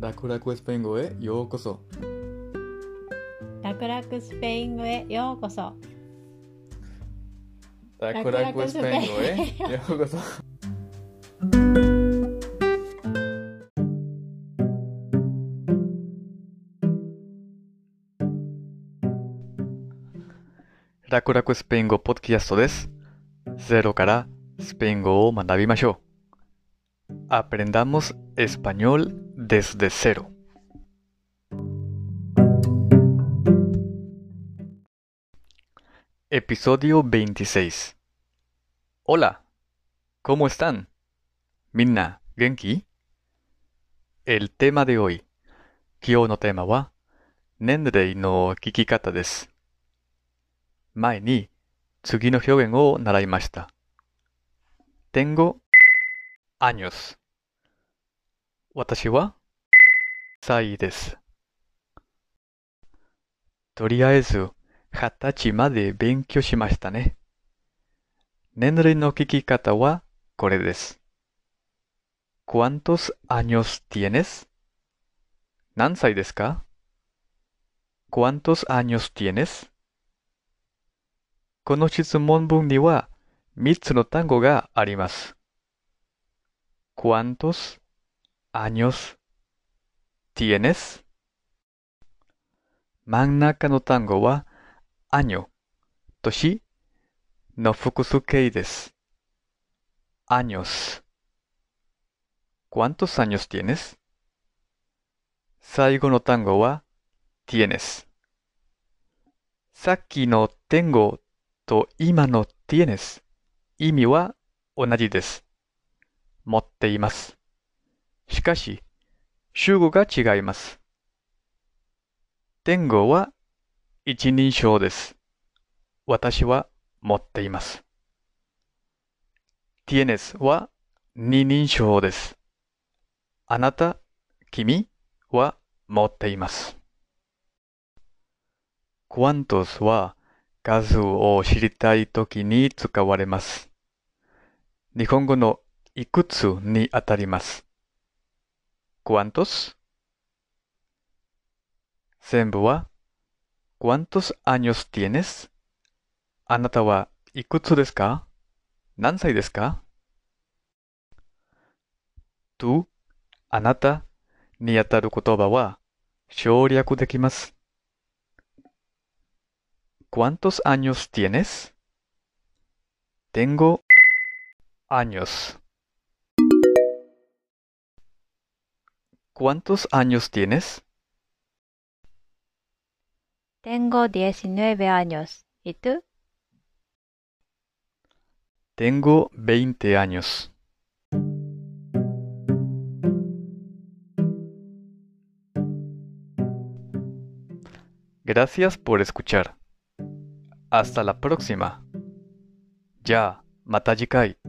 楽々スペイン語へようこそ。楽々スペイン語へようこそ。楽々スペイン語へようこそ。楽々スペイン語ポッドキャストです。ゼロからスペイン語を学びましょう。Aprendamos español desde cero. Episodio 26. Hola, ¿cómo están? Minna, Genki. El tema de hoy. Kyo no tema wa Mae ni tsugi no o naraimashita. Tengo años. 私は歳です。とりあえず、二十歳まで勉強しましたね。年齢の聞き方はこれです。¿Cuántos años tienes? 何歳ですか？¿Cuántos años tienes? この質問文には3つの単語があります。¿Cuántos años tienes? Magna no tango wa año, toshi no fukusukei desu. Años. ¿Cuántos años tienes? Saigo no tango wa tienes. Saki no tengo to ima no tienes. Imi wa onaji desu. 持っています。しかし、主語が違います。tengo は一人称です。私は持っています。tienes は二人称です。あなた、君は持っています。cuántos は数を知りたいときに使われます。日本語のいくつにあたります。cuántos 全部は ¿Cuántos años tienes? あなたはいくつですか何歳ですか ?tú あなたにあたる言葉は省略できます。¿Cuántos años tienes? Tengo años. ¿Cuántos años tienes? Tengo 19 años. ¿Y tú? Tengo 20 años. Gracias por escuchar. Hasta la próxima. Ya, mata 次回。